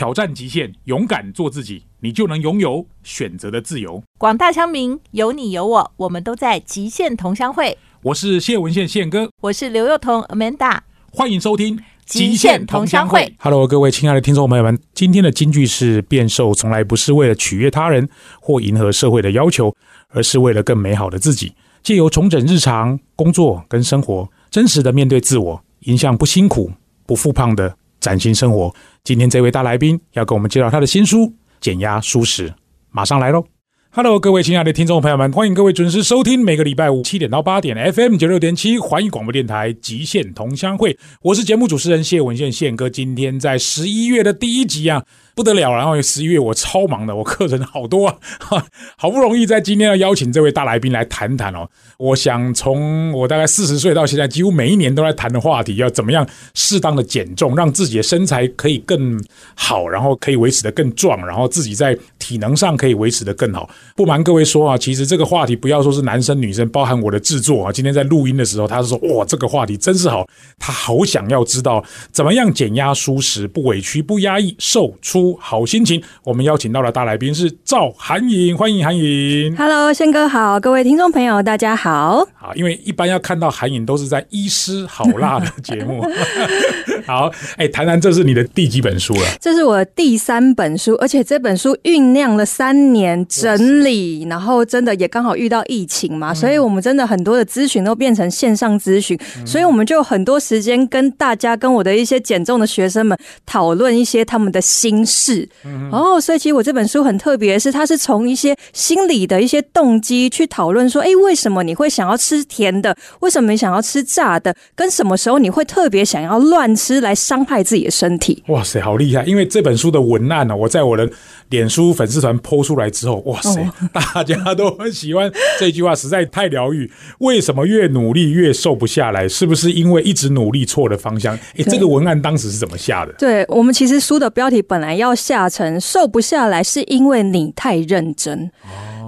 挑战极限，勇敢做自己，你就能拥有选择的自由。广大乡民，有你有我，我们都在极限同乡会。我是谢文宪宪哥，我是刘幼彤 Amanda，欢迎收听《极限同乡会》。Hello，各位亲爱的听众朋友们，今天的金句是：变瘦从来不是为了取悦他人或迎合社会的要求，而是为了更美好的自己。借由重整日常工作跟生活，真实的面对自我，迎向不辛苦、不复胖的崭新生活。今天这位大来宾要跟我们介绍他的新书《减压舒适》，马上来喽！Hello，各位亲爱的听众朋友们，欢迎各位准时收听每个礼拜五七点到八点 FM 九六点七环宇广播电台《极限同乡会》，我是节目主持人谢文宪宪哥。今天在十一月的第一集啊，不得了！然后十一月我超忙的，我课程好多啊，好不容易在今天要邀请这位大来宾来谈谈哦。我想从我大概四十岁到现在，几乎每一年都在谈的话题，要怎么样适当的减重，让自己的身材可以更好，然后可以维持的更壮，然后自己在体能上可以维持的更好。不瞒各位说啊，其实这个话题不要说是男生女生，包含我的制作啊，今天在录音的时候，他是说哇，这个话题真是好，他好想要知道怎么样减压舒适，不委屈不压抑，瘦出好心情。我们邀请到了大来宾是赵韩颖，欢迎韩颖。Hello，宪哥好，各位听众朋友大家好。啊，因为一般要看到韩颖都是在医师好辣的节目。好，哎，谈谈这是你的第几本书了？这是我的第三本书，而且这本书酝酿了三年整理，然后真的也刚好遇到疫情嘛，所以我们真的很多的咨询都变成线上咨询，所以我们就有很多时间跟大家、跟我的一些减重的学生们讨论一些他们的心事。哦，所以其实我这本书很特别，是它是从一些心理的一些动机去讨论说，哎，为什么你会想要吃甜的？为什么你想要吃炸的？跟什么时候你会特别想要乱吃来伤害自己的身体？哇塞，好厉害！因为这本书的文案呢、我在我的脸书粉丝团剖出来之后，哇塞，大家都很喜欢这句话，实在太疗愈。为什么越努力越瘦不下来？是不是因为一直努力错了方向？诶，这个文案当时是怎么下的？对我们其实书的标题本来要下成“瘦不下来是因为你太认真”，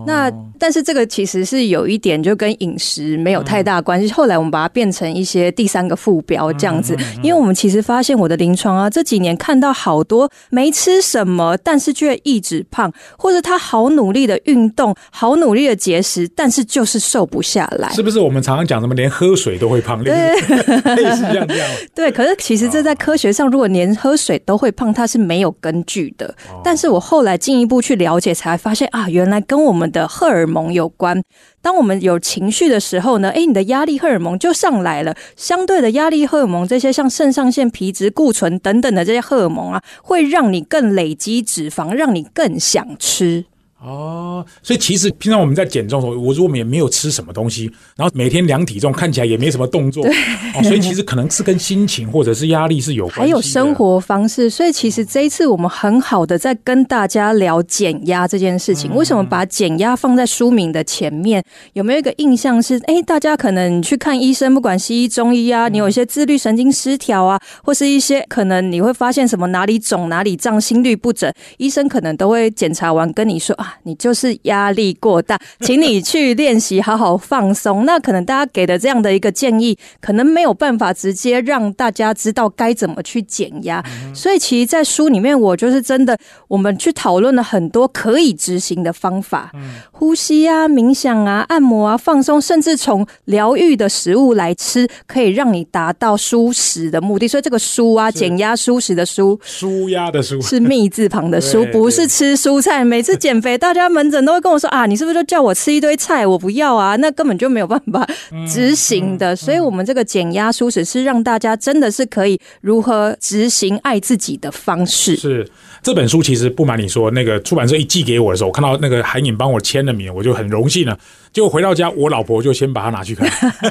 那但是这个其实是有一点就跟饮食没有太大关系。后来我们把它变成一些第三个副标这样子，因为我们其实发现我的临床啊这几年看到好多没吃什么，但是却一直胖，或者他好努力的运动，好努力的节食，但是就是瘦不下来。是不是我们常常讲什么连喝水都会胖，类 似类似这样这样？对，可是其实这在科学上，如果连喝水都会胖，它是没有根据的。但是我后来进一步去了解，才发现啊，原来跟我们的荷尔蒙有关。当我们有情绪的时候呢，诶，你的压力荷尔蒙就上来了。相对的压力荷尔蒙，这些像肾上腺皮质、固醇等等的这些荷尔蒙啊，会让你更累积脂肪，让你更想吃。哦，所以其实平常我们在减重的时候，我如果也没有吃什么东西，然后每天量体重，看起来也没什么动作，哦，所以其实可能是跟心情或者是压力是有关系还有生活方式，所以其实这一次我们很好的在跟大家聊减压这件事情。为什么把减压放在书名的前面？有没有一个印象是，哎，大家可能去看医生，不管西医、中医啊，你有一些自律神经失调啊，或是一些可能你会发现什么哪里肿、哪里胀、心律不整，医生可能都会检查完跟你说啊，你就是压力过大，请你去练习，好好放松。那可能大家给的这样的一个建议，可能没有办法直接让大家知道该怎么去减压。所以，其实，在书里面，我就是真的，我们去讨论了很多可以执行的方法，呼吸啊、冥想啊、按摩啊、放松，甚至从疗愈的食物来吃，可以让你达到舒适的目的。所以，这个书啊，减压舒适的舒。舒压的舒是密字旁的舒，不是吃蔬菜。每次减肥，大家门诊都会跟我说啊，你是不是就叫我吃一堆菜？我不要啊，那根本就没有办法执行的。所以，我们这个减压舒适是让大家真的是可以如何执行爱自己的方式。是这本书，其实不瞒你说，那个出版社一寄给我的时候，我看到那个韩颖帮我签了名，我就很荣幸了。结果回到家，我老婆就先把它拿去看。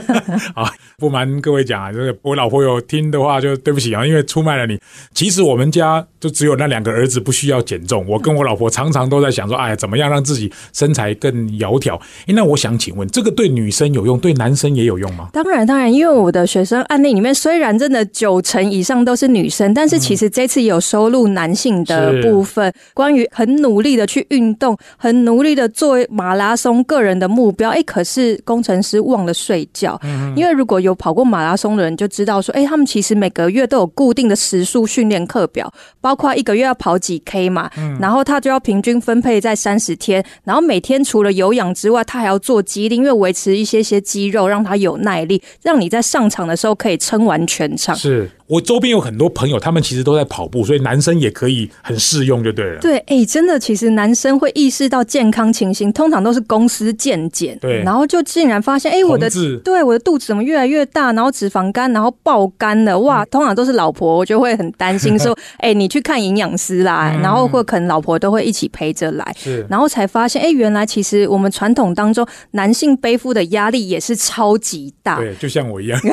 啊，不瞒各位讲啊，这个我老婆有听的话，就对不起啊，因为出卖了你。其实我们家就只有那两个儿子不需要减重，我跟我老婆常常都在想说，哎呀，怎么样让自己身材更窈窕？哎那我想请问，这个对女生有用，对男生也有用吗？当然，当然，因为我的学生案例里面，虽然真的九成以上都是女生，但是其实这次有收录男性的部分，关于很努力的去运动，很努力的做马拉松个人的目目标，哎，可是工程师忘了睡觉。因为如果有跑过马拉松的人就知道说，哎，他们其实每个月都有固定的时速训练课表，包括一个月要跑几 K 嘛，然后他就要平均分配在三十天，然后每天除了有氧之外，他还要做肌力，因为维持一些些肌肉，让他有耐力，让你在上场的时候可以撑完全场。是。我周边有很多朋友，他们其实都在跑步，所以男生也可以很适用，就对了。对，哎，真的，其实男生会意识到健康情形，通常都是公司健检，对，然后就竟然发现，哎，我的对我的肚子怎么越来越大，然后脂肪肝，然后爆肝了，哇，通常都是老婆，我就会很担心，说，哎，你去看营养师啦，然后或可能老婆都会一起陪着来，是，然后才发现，哎，原来其实我们传统当中男性背负的压力也是超级大，对，就像我一样。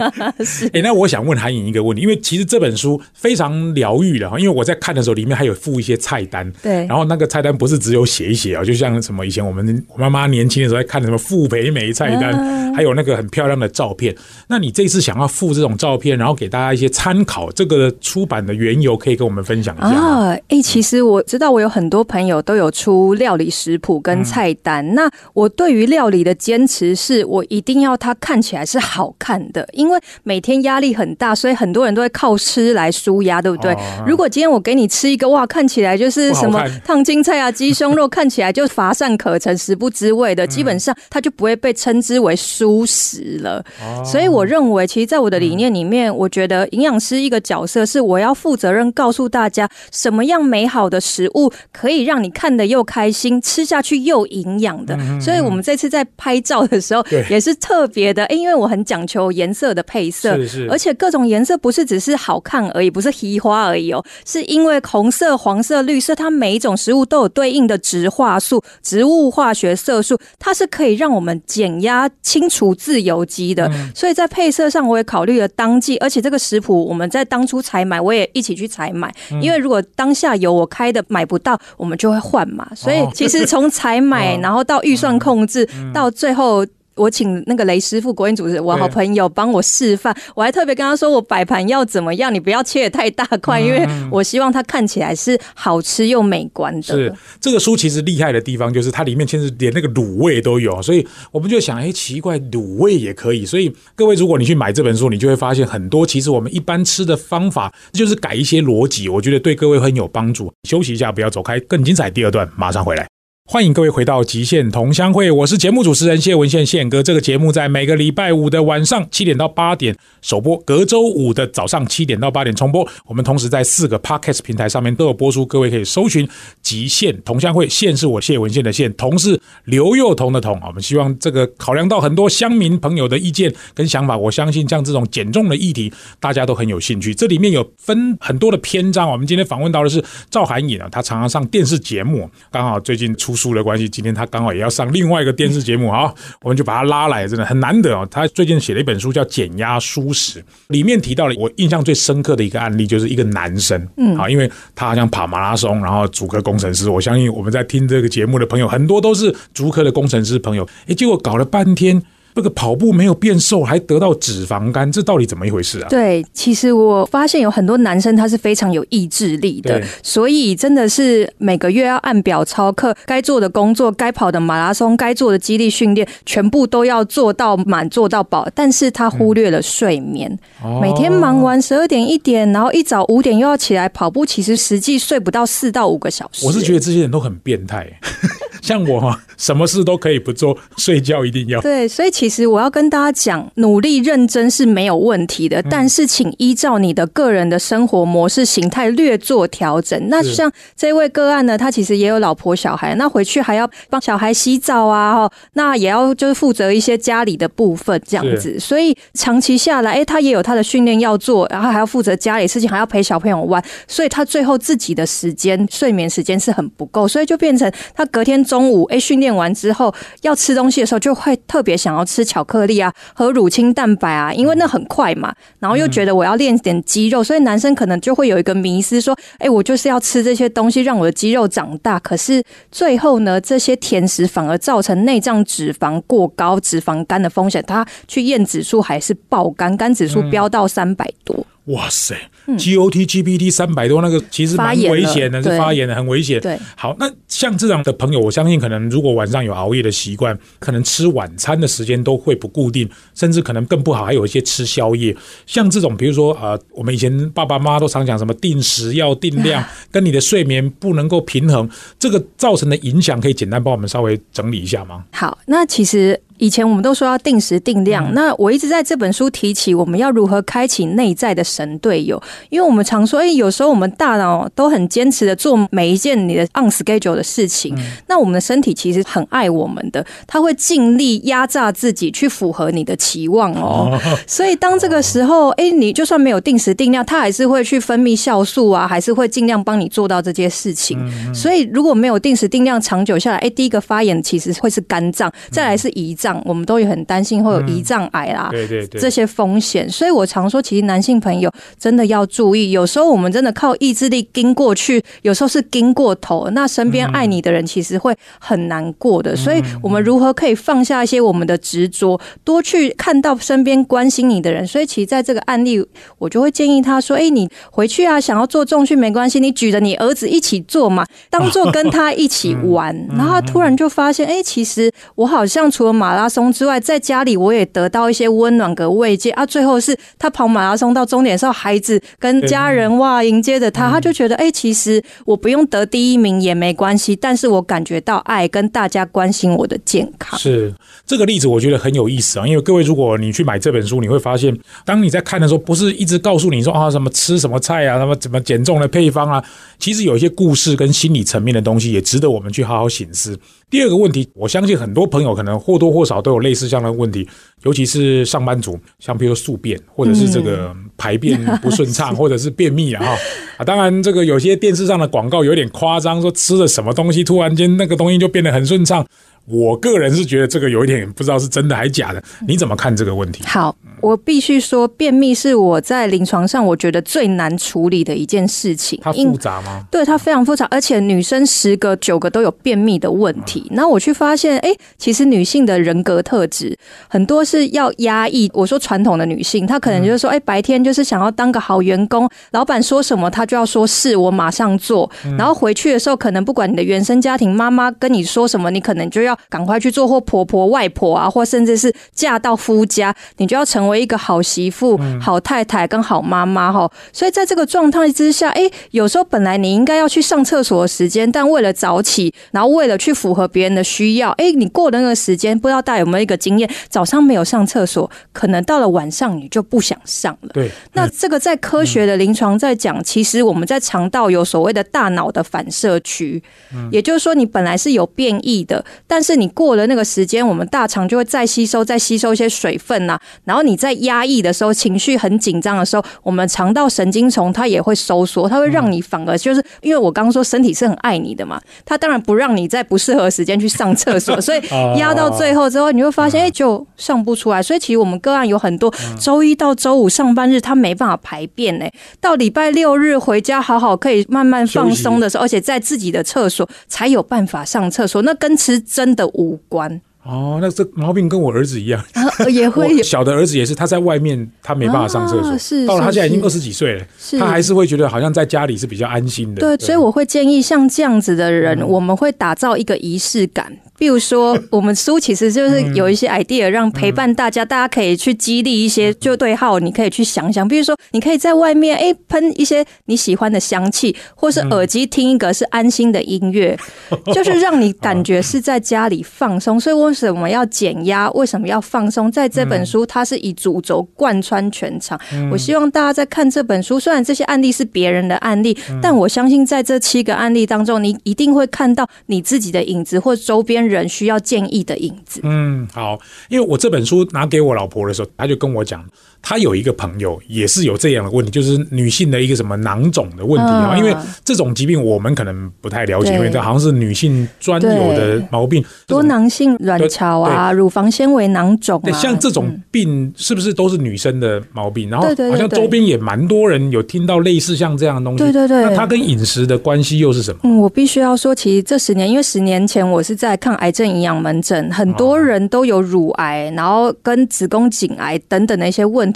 是，哎，那我想问韩颖一个问题，因为其实。这本书非常疗愈的哈，因为我在看的时候，里面还有附一些菜单。对，然后那个菜单不是只有写一写啊，就像什么以前我们我妈妈年轻的时候在看什么傅培梅菜单，还有那个很漂亮的照片。那你这次想要附这种照片，然后给大家一些参考，这个出版的缘由可以跟我们分享一下啊？哎，其实我知道我有很多朋友都有出料理食谱跟菜单。那我对于料理的坚持是我一定要它看起来是好看的，因为每天压力很大，所以很多人都会靠。吃来舒压，对不对？如果今天我给你吃一个哇，看起来就是什么烫青菜啊、鸡胸肉，看起来就乏善可陈、食不知味的，基本上它就不会被称之为舒食了。所以我认为，其实，在我的理念里面，我觉得营养师一个角色是我要负责任，告诉大家什么样美好的食物可以让你看得又开心，吃下去又营养的。所以我们这次在拍照的时候，也是特别的，因为我很讲求颜色的配色，而且各种颜色不是只是。好看而已，不是提花而已哦，是因为红色、黄色、绿色，它每一种食物都有对应的植化素、植物化学色素，它是可以让我们减压、清除自由基的。所以在配色上，我也考虑了当季，而且这个食谱我们在当初采买，我也一起去采买，因为如果当下有我开的买不到，我们就会换嘛。所以其实从采买，然后到预算控制，到最后。我请那个雷师傅，国营主持我好朋友帮我示范，我还特别跟他说，我摆盘要怎么样，你不要切的太大块，因为我希望它看起来是好吃又美观的。是这个书其实厉害的地方，就是它里面其实连那个卤味都有，所以我们就想，哎，奇怪，卤味也可以。所以各位，如果你去买这本书，你就会发现很多，其实我们一般吃的方法就是改一些逻辑，我觉得对各位很有帮助。休息一下，不要走开，更精彩第二段马上回来。欢迎各位回到极限同乡会，我是节目主持人谢文宪宪哥。这个节目在每个礼拜五的晚上七点到八点首播，隔周五的早上七点到八点重播。我们同时在四个 podcast 平台上面都有播出，各位可以搜寻极限同乡会。宪是我谢文宪的宪，同是刘幼彤的彤。我们希望这个考量到很多乡民朋友的意见跟想法，我相信像这种减重的议题，大家都很有兴趣。这里面有分很多的篇章。我们今天访问到的是赵涵颖啊，他常常上电视节目，刚好最近出。书的关系，今天他刚好也要上另外一个电视节目啊，我们就把他拉来，真的很难得哦。他最近写了一本书叫《减压舒适》，里面提到了我印象最深刻的一个案例，就是一个男生，嗯，好，因为他好像跑马拉松，然后主科工程师，我相信我们在听这个节目的朋友很多都是主科的工程师朋友，哎，结果搞了半天。这个跑步没有变瘦，还得到脂肪肝，这到底怎么一回事啊？对，其实我发现有很多男生他是非常有意志力的，所以真的是每个月要按表操课，该做的工作、该跑的马拉松、该做的肌力训练，全部都要做到满、做到饱。但是他忽略了睡眠，每天忙完十二点一点，然后一早五点又要起来跑步，其实实际睡不到四到五个小时。我是觉得这些人都很变态。像我哈，什么事都可以不做，睡觉一定要。对，所以其实我要跟大家讲，努力认真是没有问题的，但是请依照你的个人的生活模式形态略做调整。那像这位个案呢，他其实也有老婆小孩，那回去还要帮小孩洗澡啊，哈，那也要就是负责一些家里的部分这样子。所以长期下来，哎，他也有他的训练要做，然后还要负责家里事情，还要陪小朋友玩，所以他最后自己的时间睡眠时间是很不够，所以就变成他隔天。中午哎，训练完之后要吃东西的时候，就会特别想要吃巧克力啊和乳清蛋白啊，因为那很快嘛。然后又觉得我要练点肌肉，所以男生可能就会有一个迷思，说：哎，我就是要吃这些东西，让我的肌肉长大。可是最后呢，这些甜食反而造成内脏脂肪过高、脂肪肝的风险。他去验指数还是爆肝，肝指数飙到三百多。哇塞，GOT、GPT 三百多那个其实蛮危险的，是发炎的，很危险。对，好，那像这样的朋友，我相信可能如果晚上有熬夜的习惯，可能吃晚餐的时间都会不固定，甚至可能更不好，还有一些吃宵夜。像这种，比如说呃，我们以前爸爸妈妈都常讲什么定时要定量，跟你的睡眠不能够平衡，这个造成的影响，可以简单帮我们稍微整理一下吗？好，那其实以前我们都说要定时定量，那我一直在这本书提起我们要如何开启内在的神队友，因为我们常说，哎、有时候我们大脑都很坚持的做每一件你的 on schedule 的事情，那我们的身体其实很爱我们的，它会尽力压榨自己去符合你的期望哦。所以当这个时候，哎、你就算没有定时定量，它还是会去分泌酵素啊，还是会尽量帮你做到这些事情。所以如果没有定时定量，长久下来，哎、第一个发炎其实会是肝脏，再来是胰脏，我们都有很担心会有胰脏癌啦。对对对，这些风险，所以我常说，其实男性朋友真的要注意，有时候我们真的靠意志力跟过去，有时候是跟过头，那身边爱你的人其实会很难过的。所以，我们如何可以放下一些我们的执着，多去看到身边关心你的人？所以，其实在这个案例，我就会建议他说：“哎、你回去啊，想要做重训没关系，你举着你儿子一起做嘛，当做跟他一起玩。”然后他突然就发现，哎、其实我好像除了马拉松之外，在家里我也得到一些温暖跟慰藉啊。最后是他跑马拉松到终点的时候，孩子跟家人哇迎接着他，他就觉得，哎、其实我不用得第一名也没关系，但是我感觉到爱跟大家关心我的健康。是这个例子，我觉得很有意思啊。因为各位，如果你去买这本书，你会发现，当你在看的时候，不是一直告诉你说啊什么吃什么菜啊，什么怎么减重的配方啊，其实有一些故事跟心理层面的东西，也值得我们去好好醒思。第二个问题，我相信很多朋友可能或多或少都有类似这样的问题，尤其是上班族，像比如说宿便，或者是这个排便不顺畅，或者是便秘啊哈啊。当然，这个有些电视上的广告有点夸张，说吃了什么东西，突然间那个东西就变得很顺畅。我个人是觉得这个有一点不知道是真的还假的，你怎么看这个问题？好，我必须说，便秘是我在临床上我觉得最难处理的一件事情。它复杂吗？对它非常复杂，而且女生十个九个都有便秘的问题。那我去发现，哎，其实女性的人格特质很多是要压抑。我说传统的女性，她可能就是说，哎，白天就是想要当个好员工，老板说什么她就要说是，我马上做。然后回去的时候，可能不管你的原生家庭妈妈跟你说什么，你可能就要赶快去做，或婆婆、外婆啊，或甚至是嫁到夫家，你就要成为一个好媳妇、好太太跟好妈妈哈。所以在这个状态之下，哎，有时候本来你应该要去上厕所的时间，但为了早起，然后为了去符合别人的需要，哎，你过的那个时间，不知道大家有没有一个经验，早上没有上厕所，可能到了晚上你就不想上了。对，那这个在科学的临床在讲，其实我们在肠道有所谓的大脑的反射区，也就是说你本来是有变异的，但是你过了那个时间，我们大肠就会再吸收、再吸收一些水分呐、然后你在压抑的时候，情绪很紧张的时候，我们肠道神经丛它也会收缩，它会让你反而就是因为我刚刚说身体是很爱你的嘛，它当然不让你在不适合的时间去上厕所，所以压到最后之后，你会发现哎、就上不出来。所以其实我们个案有很多周一到周五上班日他没办法排便哎、到礼拜六日回家好好可以慢慢放松的时候，而且在自己的厕所才有办法上厕所，那跟吃真的无关。哦，那这毛病跟我儿子一样，啊，也会 有小的儿子也是，他在外面他没办法上厕所，啊是到了他现在已经二十几岁了，他还是会觉得好像在家里是比较安心的。对，所以我会建议像这样子的人，我们会打造一个仪式感。比如说，我们书其实就是有一些 idea 让陪伴大家，大家可以去激励一些就对号，你可以去想想。比如说，你可以在外面哎喷一些你喜欢的香气，或是耳机听一个是安心的音乐，就是让你感觉是在家里放松。所以为什么要减压？为什么要放松？在这本书，它是以主轴贯穿全场。我希望大家在看这本书，虽然这些案例是别人的案例，但我相信在这七个案例当中，你一定会看到你自己的影子或周边人需要建议的影子。嗯，好，因为我这本书拿给我老婆的时候，她就跟我讲，她有一个朋友也是有这样的问题，就是女性的一个什么囊肿的问题啊。嗯因为这种疾病我们可能不太了解，因为这好像是女性专有的毛病。多囊性卵巢啊，乳房纤维囊肿对，啊，像这种病是不是都是女生的毛病？然后好像周边也蛮多人有听到类似像这样的东西。对对对那它跟饮食的关系又是什么？嗯，我必须要说，其实这十年，因为十年前我是在抗癌症营养门诊，很多人都有乳癌，然后跟子宫颈癌等等的一些问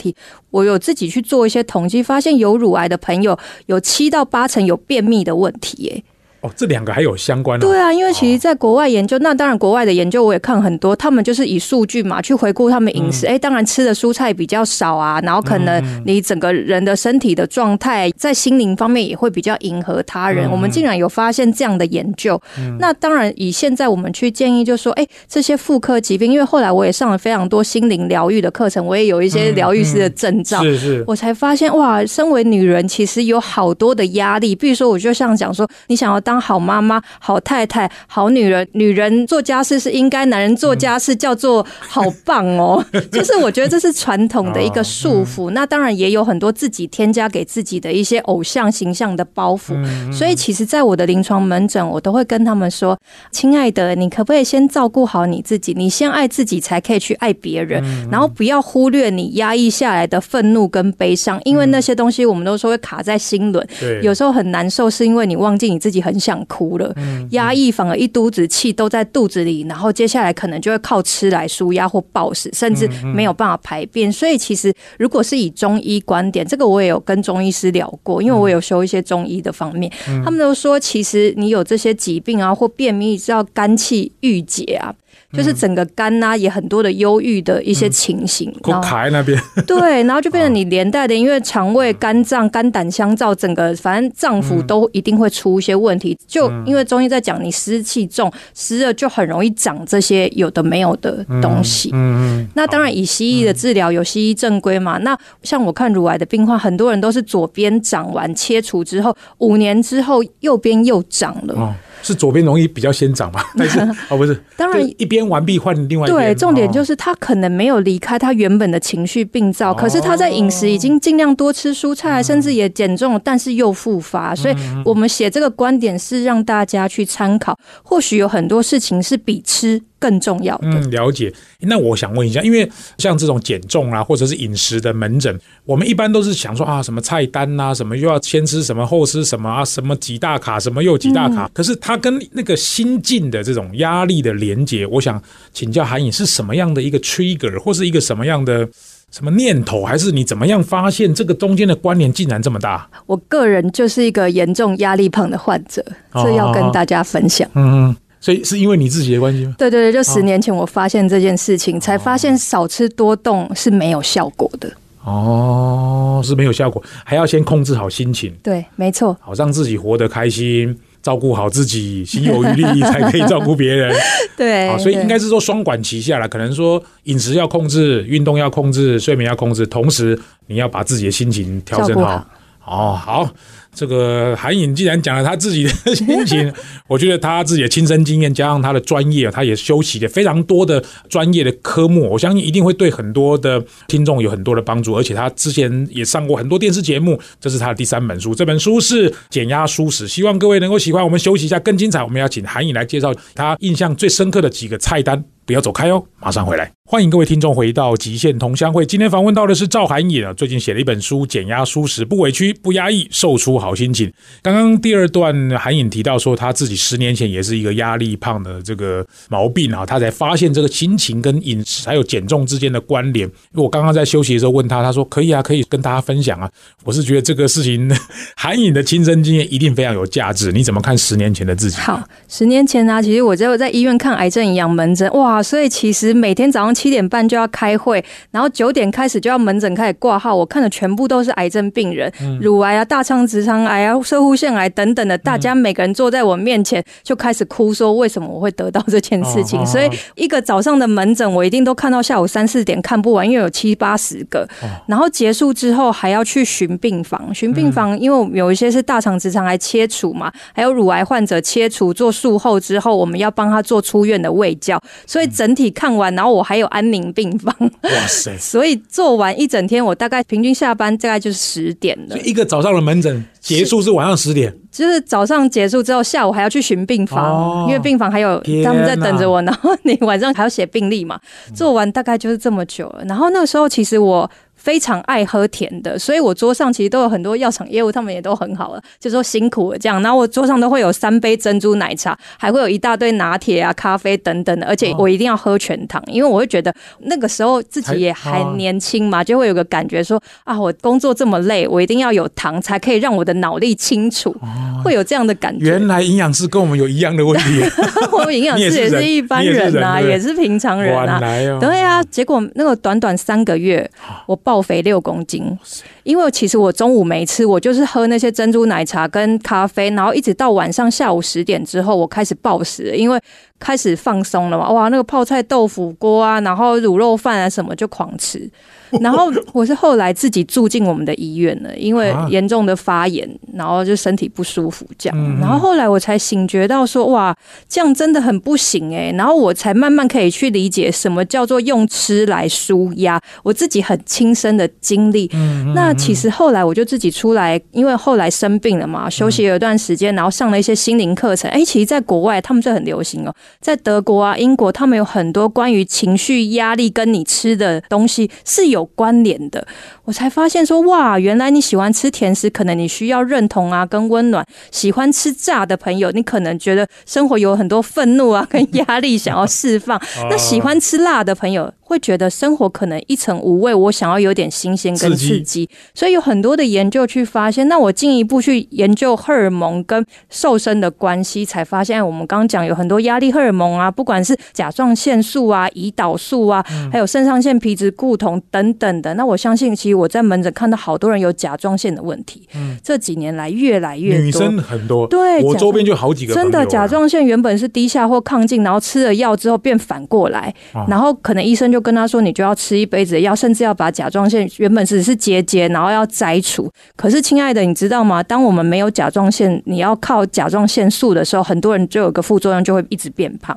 我有自己去做一些统计，发现有乳癌的朋友有七到八成有便秘的问题耶。哦，这两个还有相关的。对啊，因为其实，在国外研究，那当然国外的研究我也看很多，他们就是以数据嘛去回顾他们饮食。哎，当然吃的蔬菜比较少啊，然后可能你整个人的身体的状态，在心灵方面也会比较迎合他人。我们竟然有发现这样的研究。那当然，以现在我们去建议，就说，哎，这些妇科疾病，因为后来我也上了非常多心灵疗愈的课程，我也有一些疗愈师的证照，是是，我才发现哇，身为女人其实有好多的压力。比如说，我就像讲说，你想要当好妈妈。好太太，好女人，女人做家事是应该，男人做家事叫做好棒哦。就是我觉得这是传统的一个束缚。那当然也有很多自己添加给自己的一些偶像形象的包袱。所以其实，在我的临床门诊，我都会跟他们说：“亲爱的，你可不可以先照顾好你自己？你先爱自己，才可以去爱别人。然后不要忽略你压抑下来的愤怒跟悲伤，因为那些东西我们都说会卡在心轮。有时候很难受，是因为你忘记你自己很想哭了。”压抑反而一肚子气都在肚子里，然后接下来可能就会靠吃来舒压或暴食，甚至没有办法排便。所以其实如果是以中医观点，这个我也有跟中医师聊过，因为我有修一些中医的方面，他们都说其实你有这些疾病啊或便秘，是要肝气郁结啊。就是整个肝呐，也很多的忧郁的一些情形，卡在那边。对，然后就变成你连带的，因为肠胃、肝脏、肝胆相照，整个反正脏腑都一定会出一些问题。就因为中医在讲，你湿气重，湿热就很容易长这些有的没有的东西。嗯嗯。那当然，以西医的治疗有西医正规嘛。那像我看乳癌的病患，很多人都是左边长完切除之后，五年之后右边又长了。是左边容易比较先长嘛？但是哦，不是，当然一边完毕换另外一边。对，重点就是他可能没有离开他原本的情绪病灶，可是他在饮食已经尽量多吃蔬菜，甚至也减重，但是又复发。所以我们写这个观点是让大家去参考，或许有很多事情是比吃。更重要的，嗯，了解。那我想问一下，因为像这种减重啊，或者是饮食的门诊，我们一般都是想说啊，什么菜单啊，什么又要先吃什么，后吃什么啊，什么几大卡，什么又几大卡。可是它跟那个心境的这种压力的连接，我想请教韩颖是什么样的一个 trigger，或是一个什么样的什么念头，还是你怎么样发现这个中间的关联竟然这么大？我个人就是一个严重压力胖的患者，这要跟大家分享。嗯。所以是因为你自己的关系吗？对对对，就十年前我发现这件事情，才发现少吃多动是没有效果的。哦，是没有效果，还要先控制好心情。对，没错。好，让自己活得开心，照顾好自己，心有余力才可以照顾别人。对，所以应该是说双管齐下了。可能说饮食要控制，运动要控制，睡眠要控制，同时你要把自己的心情调整好。哦，好。这个韩颖既然讲了他自己的心情，我觉得他自己的亲身经验加上他的专业，他也修习了非常多的专业的科目，我相信一定会对很多的听众有很多的帮助。而且他之前也上过很多电视节目，这是他的第三本书，这本书是减压舒适，希望各位能够喜欢。我们休息一下，更精彩，我们要请韩颖来介绍他印象最深刻的几个菜单。不要走开哦，马上回来。欢迎各位听众回到极限同乡会。今天访问到的是赵涵颖啊，最近写了一本书《减压舒适，不委屈不压抑，瘦出好心情》。刚刚第二段，韩颖提到说，他自己十年前也是一个压力胖的这个毛病啊，他才发现这个心情跟饮食还有减重之间的关联。我刚刚在休息的时候问他，他说可以啊，可以跟大家分享啊。我是觉得这个事情，韩颖的亲身经验一定非常有价值。你怎么看十年前的自己？好，十年前呢，其实我只有在医院看癌症营养门诊，哇。所以其实每天早上七点半就要开会，然后九点开始就要门诊开始挂号。我看的全部都是癌症病人，乳癌啊、大肠直肠癌啊、射护腺癌等等的。大家每个人坐在我面前就开始哭，说为什么我会得到这件事情？所以一个早上的门诊，我一定都看到下午三四点看不完，因为有七八十个。然后结束之后还要去巡病房，巡病房，因为我们有一些是大肠直肠癌切除嘛，还有乳癌患者切除做术后之后，我们要帮他做出院的卫教，所以。整体看完，然后我还有安宁病房。哇塞！所以做完一整天，我大概平均下班大概就是十点了。一个早上的门诊结束是晚上十点，就是早上结束之后，下午还要去巡病房，因为病房还有他们在等着我。然后你晚上还要写病历嘛？做完大概就是这么久了。然后那个时候，其实我。非常爱喝甜的，所以我桌上其实都有很多药厂业务，他们也都很好了，就说辛苦了这样。然后我桌上都会有三杯珍珠奶茶，还会有一大堆拿铁啊、咖啡等等的，而且我一定要喝全糖，因为我会觉得那个时候自己也还年轻嘛，就会有个感觉说啊，我工作这么累，我一定要有糖才可以让我的脑力清楚，会有这样的感觉。原来营养师跟我们有一样的问题，我们营养师也是一般人呐，也是平常人啊。对啊，结果那个短短三个月，我暴肥六公斤。因为其实我中午没吃，我就是喝那些珍珠奶茶跟咖啡，然后一直到晚上下午十点之后，我开始暴食，因为开始放松了嘛。哇，那个泡菜豆腐锅啊，然后卤肉饭啊什么就狂吃。然后我是后来自己住进我们的医院了，因为严重的发炎，然后就身体不舒服这样。然后后来我才醒觉到说，哇，这样真的很不行哎。然后我才慢慢可以去理解什么叫做用吃来舒压，我自己很亲身的经历。那其实后来我就自己出来，因为后来生病了嘛，休息有一段时间，然后上了一些心灵课程。哎，其实在国外他们这很流行哦，在德国啊、英国，他们有很多关于情绪压力跟你吃的东西是有。关联的，我才发现说哇，原来你喜欢吃甜食，可能你需要认同啊，跟温暖。喜欢吃炸的朋友，你可能觉得生活有很多愤怒啊，跟压力想要释放。那喜欢吃辣的朋友。会觉得生活可能一成无味，我想要有点新鲜跟刺激，所以有很多的研究去发现。那我进一步去研究荷尔蒙跟瘦身的关系，才发现我们刚刚讲有很多压力荷尔蒙啊，不管是甲状腺素啊、胰岛素啊，还有肾上腺皮质固酮等等的。那我相信，其实我在门诊看到好多人有甲状腺的问题。嗯，这几年来越来越多，女生很多。对，我周边就好几个。真的，甲状腺原本是低下或亢进，然后吃了药之后变反过来，然后可能医生就。跟他说，你就要吃一辈子的药，甚至要把甲状腺原本只是结节，然后要摘除。可是，亲爱的，你知道吗？当我们没有甲状腺，你要靠甲状腺素的时候，很多人就有个副作用，就会一直变胖。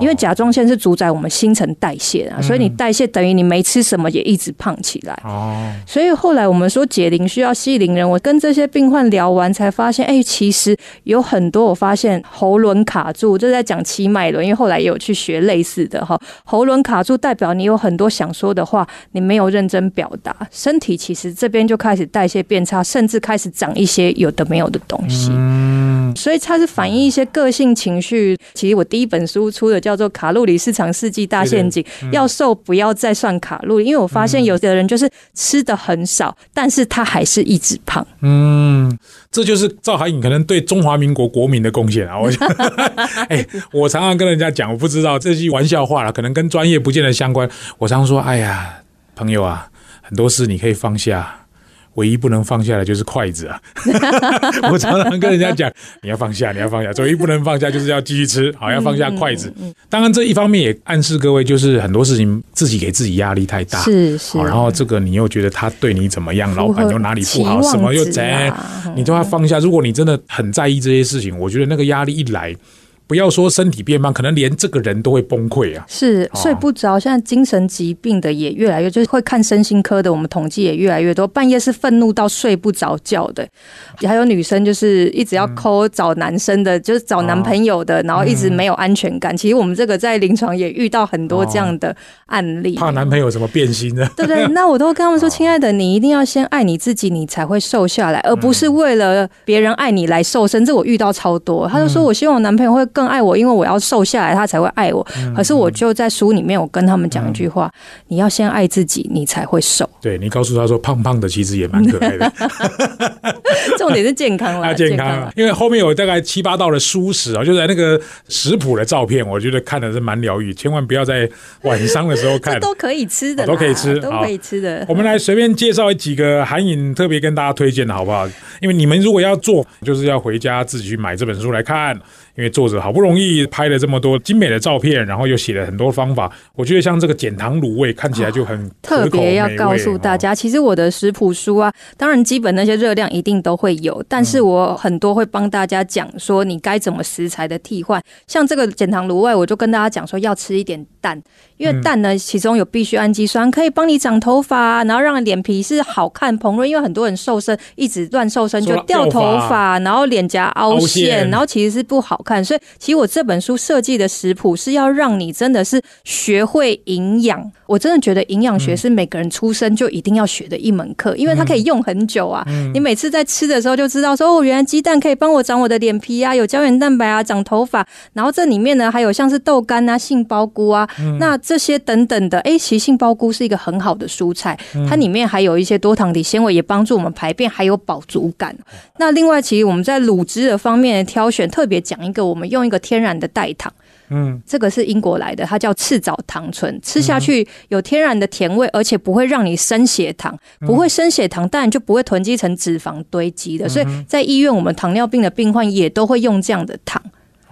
因为甲状腺是主宰我们新陈代谢啊，所以你代谢等于你没吃什么也一直胖起来。哦，所以后来我们说解铃需要系铃人，我跟这些病患聊完才发现，哎，其实有很多我发现喉轮卡住，就在讲七脉轮，因为后来也有去学类似的哈，喉轮卡住代表你有很多想说的话，你没有认真表达，身体其实这边就开始代谢变差，甚至开始长一些有的没有的东西。所以它是反映一些个性情绪。其实我第一本书出的。叫做卡路里市场世纪大陷阱，要瘦不要再算卡路里，因为我发现有的人就是吃的很少，但是他还是一直胖。嗯，这就是赵海颖可能对中华民国国民的贡献啊！我，哎，我常常跟人家讲，我不知道这句玩笑话了，可能跟专业不见得相关。我常说，哎呀，朋友啊，很多事你可以放下。唯一不能放下的就是筷子啊！我常常跟人家讲，你要放下，你要放下。唯一不能放下就是要继续吃，好要放下筷子。当然，这一方面也暗示各位，就是很多事情自己给自己压力太大，是是。然后这个你又觉得他对你怎么样，老板又哪里不好，什么又怎，你都要放下。如果你真的很在意这些事情，我觉得那个压力一来。不要说身体变慢，可能连这个人都会崩溃啊！是睡不着，现在精神疾病的也越来越，就是会看身心科的，我们统计也越来越多。半夜是愤怒到睡不着觉的，还有女生就是一直要抠找男生的，就是找男朋友的，然后一直没有安全感。其实我们这个在临床也遇到很多这样的案例，怕男朋友什么变心的，对不对？那我都跟他们说，亲爱的，你一定要先爱你自己，你才会瘦下来，而不是为了别人爱你来瘦身。这我遇到超多，他就说我希望我男朋友会更。更爱我，因为我要瘦下来，他才会爱我。可是我就在书里面，我跟他们讲一句话：你要先爱自己，你才会瘦。对你告诉他说，胖胖的其实也蛮可爱的。重点是健康了，健康。因为后面有大概七八道的书食啊，就在那个食谱的照片，我觉得看的是蛮疗愈。千万不要在晚上的时候看，都可以吃的，都可以吃，都可以吃的。我们来随便介绍几个韩影，特别跟大家推荐的好不好？因为你们如果要做，就是要回家自己去买这本书来看。因为作者好不容易拍了这么多精美的照片，然后又写了很多方法，我觉得像这个减糖卤味看起来就很特别。要告诉大家，其实我的食谱书啊，当然基本那些热量一定都会有，但是我很多会帮大家讲说你该怎么食材的替换。像这个减糖卤味，我就跟大家讲说要吃一点蛋，因为蛋呢其中有必需氨基酸，可以帮你长头发，然后让脸皮是好看蓬润。因为很多人瘦身一直乱瘦身就掉头发，然后脸颊凹陷，然后其实是不好。看，所以其实我这本书设计的食谱是要让你真的是学会营养。我真的觉得营养学是每个人出生就一定要学的一门课，因为它可以用很久啊。你每次在吃的时候就知道说，哦，原来鸡蛋可以帮我长我的脸皮啊，有胶原蛋白啊，长头发。然后这里面呢还有像是豆干啊、杏鲍菇啊，那这些等等的。哎，其实杏鲍菇是一个很好的蔬菜，它里面还有一些多糖体纤维，也帮助我们排便，还有饱足感。那另外，其实我们在卤汁的方面的挑选，特别讲一个，我们用一个天然的代糖。嗯，这个是英国来的，它叫赤藻糖醇，吃下去有天然的甜味，而且不会让你升血糖，不会升血糖，当然就不会囤积成脂肪堆积的。所以在医院，我们糖尿病的病患也都会用这样的糖。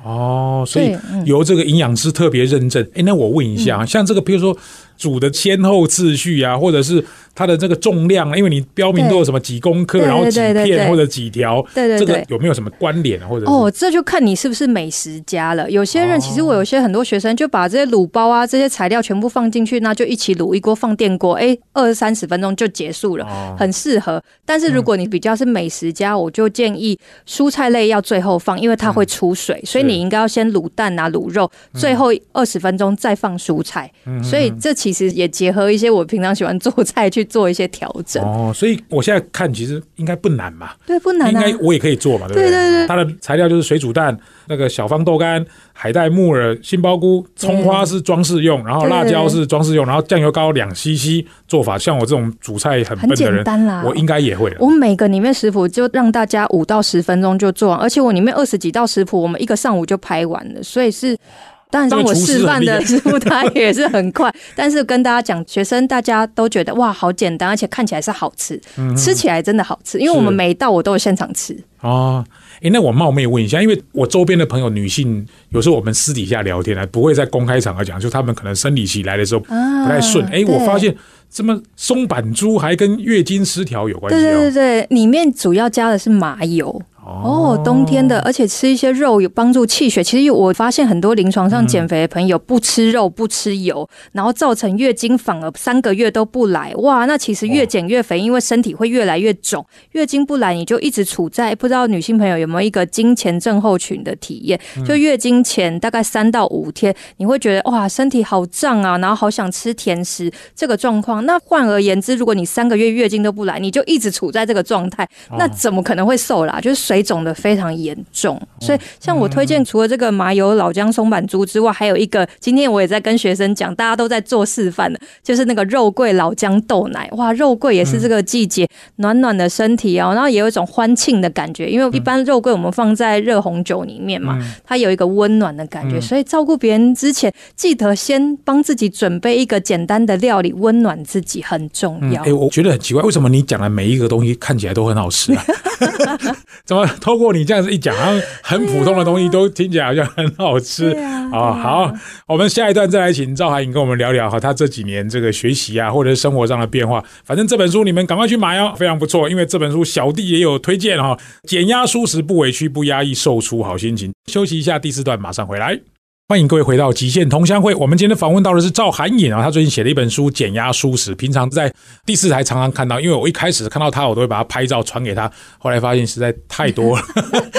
哦，所以由这个营养师特别认证。哎，那我问一下，像这个，比如说。煮的先后次序啊，或者是它的这个重量，因为你标明都有什么几公克，然后几片或者几条，对对这个有没有什么关联啊？或者哦，这就看你是不是美食家了。有些人其实我有些很多学生就把这些卤包啊这些材料全部放进去，那就一起卤一锅放电锅，哎，二三十分钟就结束了，很适合。但是如果你比较是美食家，我就建议蔬菜类要最后放，因为它会出水，所以你应该要先卤蛋啊卤肉，最后二十分钟再放蔬菜。所以这其实也结合一些我平常喜欢做菜去做一些调整哦，所以我现在看其实应该不难嘛，对，不难，应该我也可以做嘛，对不对？对对对，它的材料就是水煮蛋、那个小方豆干、海带、木耳、杏鲍菇、葱花是装饰用，然后辣椒是装饰用，然后酱油膏两 CC。做法像我这种煮菜很笨的人，我应该也会。我每个里面食谱就让大家五到十分钟就做完，而且我里面二十几道食谱，我们一个上午就拍完了，所以是。当然，我示范的师傅他也是很快，但是跟大家讲，学生大家都觉得哇，好简单，而且看起来是好吃，吃起来真的好吃，因为我们每一道我都有现场吃。哦，哎，那我冒昧问一下，因为我周边的朋友女性，有时候我们私底下聊天啊，不会在公开场合讲，就他们可能生理期来的时候不太顺。哎，我发现这么松板猪还跟月经失调有关系。对对对对，里面主要加的是麻油。哦，冬天的，而且吃一些肉有帮助气血。其实我发现很多临床上减肥的朋友不吃肉不吃油，然后造成月经反而三个月都不来。哇，那其实越减越肥，因为身体会越来越肿。月经不来，你就一直处在不知道女性朋友有没有一个经前症候群的体验？就月经前大概三到五天，你会觉得哇身体好胀啊，然后好想吃甜食这个状况。那换而言之，如果你三个月月经都不来，你就一直处在这个状态，那怎么可能会瘦啦？就是水。水肿的非常严重，所以像我推荐，除了这个麻油老姜松板猪之外，还有一个，今天我也在跟学生讲，大家都在做示范的，就是那个肉桂老姜豆奶。哇，肉桂也是这个季节暖暖的身体哦，然后也有一种欢庆的感觉，因为一般肉桂我们放在热红酒里面嘛，它有一个温暖的感觉，所以照顾别人之前，记得先帮自己准备一个简单的料理，温暖自己很重要。哎，我觉得很奇怪，为什么你讲的每一个东西看起来都很好吃啊？怎么？透过你这样子一讲，好像很普通的东西都听起来好像很好吃啊！好，我们下一段再来请赵海颖跟我们聊聊哈，他这几年这个学习啊，或者是生活上的变化。反正这本书你们赶快去买哦，非常不错。因为这本书小弟也有推荐哈，减压舒适不委屈不压抑，售出好心情。休息一下，第四段马上回来。欢迎各位回到极限同乡会。我们今天访问到的是赵涵颖啊，他最近写了一本书《减压舒适》，平常在第四台常常看到，因为我一开始看到他，我都会把他拍照传给他，后来发现实在太多了，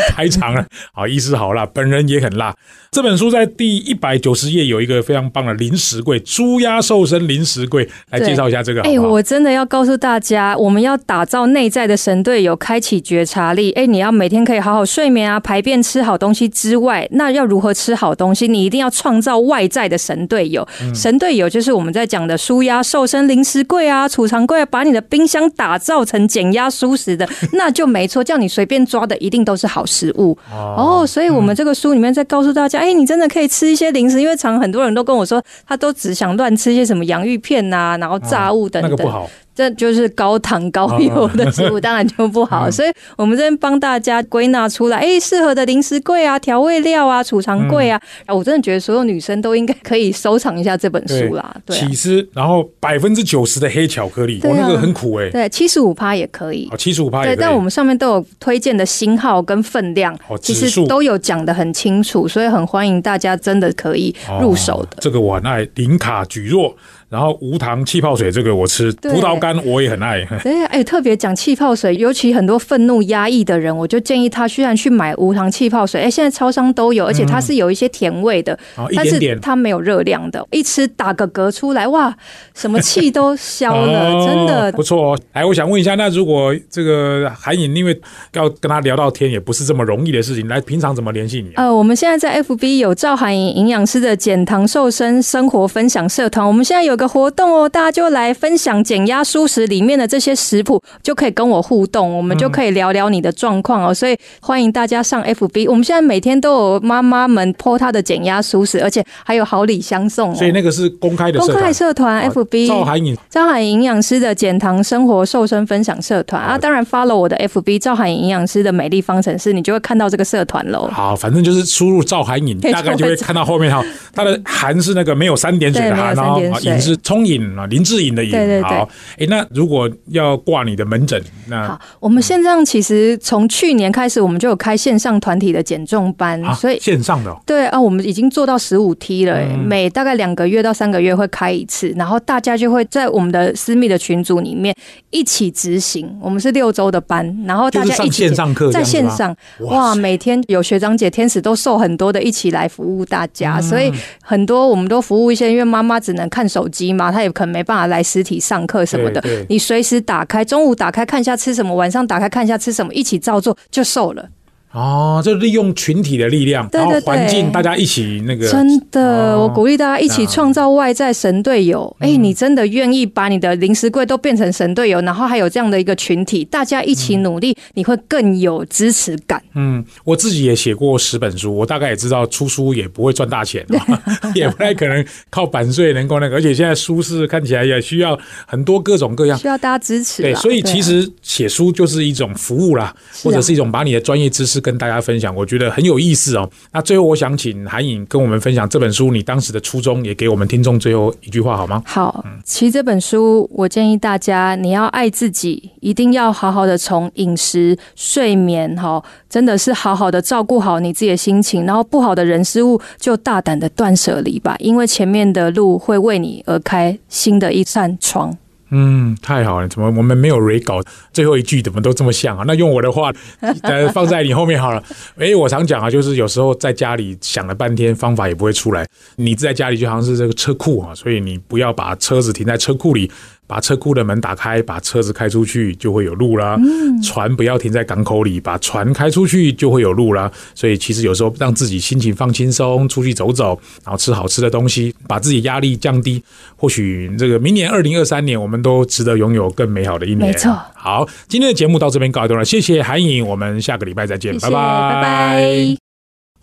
太长了。好，意思好辣，本人也很辣。这本书在第一百九十页有一个非常棒的零食柜，猪鸭瘦身零食柜，来介绍一下这个。哎，我真的要告诉大家，我们要打造内在的神队友，开启觉察力。哎，你要每天可以好好睡眠啊，排便，吃好东西之外，那要如何吃好东西？你一定要创造外在的神队友。神队友就是我们在讲的舒压瘦身零食柜啊，储藏柜，啊把你的冰箱打造成减压舒适的，那就没错。叫你随便抓的，一定都是好食物哦。所以，我们这个书里面在告诉大家。哎，你真的可以吃一些零食，因为常很多人都跟我说，他都只想乱吃一些什么洋芋片呐，然后炸物等等。那个不好。这就是高糖高油的食物，当然就不好。所以我们这边帮大家归纳出来，哎，适合的零食柜啊、调味料啊、储藏柜啊，我真的觉得所有女生都应该可以收藏一下这本书啦。对，起司，然后百分之九十的黑巧克力，我那个很苦哎。对，七十五趴也可以。哦，七十五趴。对，但我们上面都有推荐的星号跟分量，其实都有讲的很清楚，所以很欢迎大家真的可以入手的。这个我很爱零卡举弱。然后无糖气泡水这个我吃，葡萄干我也很爱。对，哎，特别讲气泡水，尤其很多愤怒压抑的人，我就建议他居然去买无糖气泡水，哎，现在超商都有，而且它是有一些甜味的，但是。它没有热量的，一吃打个嗝出来，哇，什么气都消了，哦真的不错哦。哎，我想问一下，那如果这个韩颖，因为要跟他聊到天，也不是这么容易的事情，来，平常怎么联系你啊？呃，我们现在在 FB 有赵韩颖营养师的减糖瘦身生活分享社团，我们现在有个活动哦，大家就来分享减压舒食里面的这些食谱，就可以跟我互动，我们就可以聊聊你的状况哦。所以欢迎大家上 FB，我们现在每天都有妈妈们 po 她的减压舒食，而且还有好礼相送哦。所以那个是公开的公开社团 FB 赵海颖。赵海营养师的减糖生活瘦身分享社团。啊，当然 follow 我的 FB 赵海营养师的美丽方程式，你就会看到这个社团喽。好，反正就是输入赵海颖，大概就会看到后面哈，它的涵是那个没有三点水的涵，对没有然后啊三点水颖是聪颖啊，林志颖的颖。对对对好，哎，那如果要挂你的门诊，那好，我们线上其实从去年开始，我们就有开线上团体的减重班，啊，所以。线上的哦对啊，我们已经做到十五 T 了、嗯每大概两个月到三个月会开一次，然后大家就会在我们的私密的群组里面一起执行。我们是六周的班，然后大家一起线上课在线上，哇哇，每天有学长姐、天使都瘦很多的，一起来服务大家，嗯所以很多我们都服务一些，因为妈妈只能看手机嘛，他也可能没办法来实体上课什么的。你随时打开，中午打开看一下吃什么，晚上打开看一下吃什么，一起照做就瘦了。哦，就利用群体的力量，然后环境大家一起那个真的，哦我鼓励大家一起创造外在神队友。哎、你真的愿意把你的零食柜都变成神队友，然后还有这样的一个群体，大家一起努力，你会更有支持感。嗯，我自己也写过十本书，我大概也知道出书也不会赚大钱，也不太可能靠版税能够那个，而且现在书是看起来也需要很多各种各样。需要大家支持。对，所以其实写书就是一种服务啦，啊或者是一种把你的专业知识跟大家分享，我觉得很有意思哦。那最后我想请韩颖跟我们分享这本书你当时的初衷，也给我们听众最后一句话好吗？好，其实这本书我建议大家，你要爱自己，一定要好好的从饮食、睡眠，哈，真的是好好的照顾好你自己的心情，然后不好的人事物就大胆的断舍离吧，因为前面的路会为你而开新的一扇窗。嗯，太好了！怎么我们没有 re 稿？最后一句怎么都这么像啊？那用我的话，呃，放在你后面好了。诶，我常讲啊，就是有时候在家里想了半天，方法也不会出来。你在家里就好像是这个车库啊，所以你不要把车子停在车库里，把车库的门打开，把车子开出去就会有路啦。船不要停在港口里，把船开出去就会有路啦。所以其实有时候让自己心情放轻松，出去走走，然后吃好吃的东西，把自己压力降低。或许这个明年二零二三年，我们都值得拥有更美好的一年。没错好，今天的节目到这边告一段落，谢谢韩颖，我们下个礼拜再见，谢谢，拜拜拜。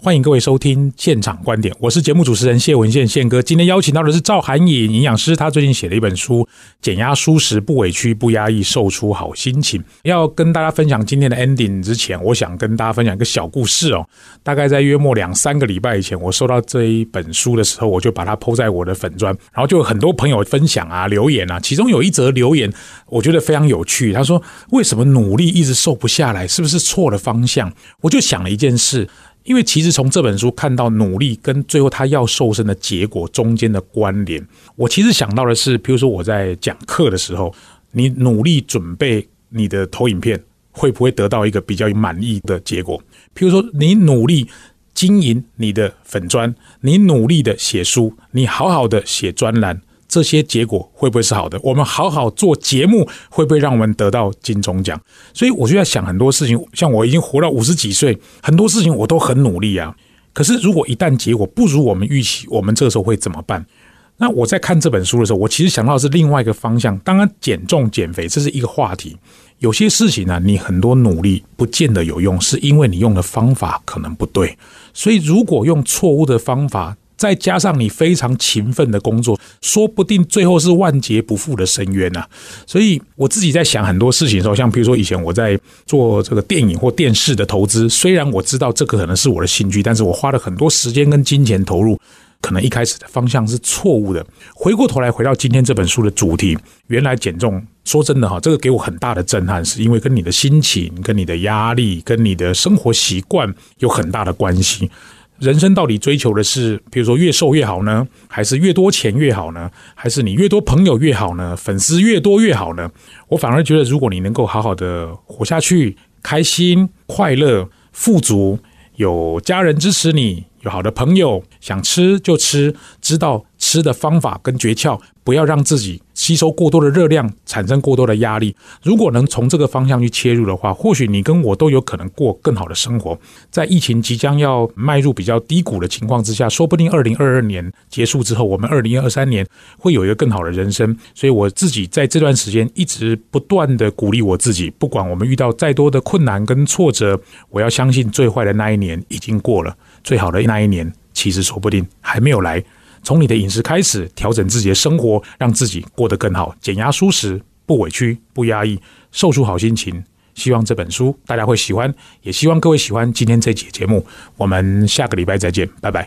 欢迎各位收听现场观点，我是节目主持人谢文宪宪哥。今天邀请到的是赵涵颖营养师，他最近写了一本书《减压舒适，不委屈不压抑，瘦出好心情》。要跟大家分享今天的 ending 之前，我想跟大家分享一个小故事哦。大概在约莫两三个礼拜以前，我收到这一本书的时候，我就把它抛在我的粉砖，然后就有很多朋友分享啊、留言啊。其中有一则留言，我觉得非常有趣。他说：“为什么努力一直瘦不下来？是不是错了方向？”我就想了一件事。因为其实从这本书看到努力跟最后他要瘦身的结果中间的关联，我其实想到的是，比如说我在讲课的时候，你努力准备你的投影片，会不会得到一个比较满意的结果？譬如说你努力经营你的粉砖，你努力的写书，你好好的写专栏。这些结果会不会是好的？我们好好做节目，会不会让我们得到金钟奖？所以我就在想很多事情，像我已经活到五十几岁，很多事情我都很努力啊。可是如果一旦结果不如我们预期，我们这个时候会怎么办？那我在看这本书的时候，我其实想到是另外一个方向。当然，减重、减肥这是一个话题。有些事情呢、你很多努力不见得有用，是因为你用的方法可能不对。所以，如果用错误的方法，再加上你非常勤奋的工作，说不定最后是万劫不复的深渊呐、所以我自己在想很多事情的时候，像比如说以前我在做这个电影或电视的投资，虽然我知道这个可能是我的兴趣，但是我花了很多时间跟金钱投入。可能一开始的方向是错误的。回过头来，回到今天这本书的主题，原来减重，说真的哈，这个给我很大的震撼，是因为跟你的心情、跟你的压力、跟你的生活习惯有很大的关系。人生到底追求的是，比如说越瘦越好呢，还是越多钱越好呢，还是你越多朋友越好呢，粉丝越多越好呢？我反而觉得，如果你能够好好的活下去，开心、快乐、富足，有家人支持你，有好的朋友，想吃就吃，知道吃的方法跟诀窍。不要让自己吸收过多的热量，产生过多的压力。如果能从这个方向去切入的话，或许你跟我都有可能过更好的生活。在疫情即将要迈入比较低谷的情况之下，说不定二零二二年结束之后，我们二零二三年会有一个更好的人生。所以我自己在这段时间一直不断的鼓励我自己，不管我们遇到再多的困难跟挫折，我要相信最坏的那一年已经过了，最好的那一年其实说不定还没有来。从你的饮食开始，调整自己的生活，让自己过得更好，减压舒适，不委屈，不压抑，瘦出好心情。希望这本书大家会喜欢，也希望各位喜欢今天这期节目。我们下个礼拜再见，拜拜。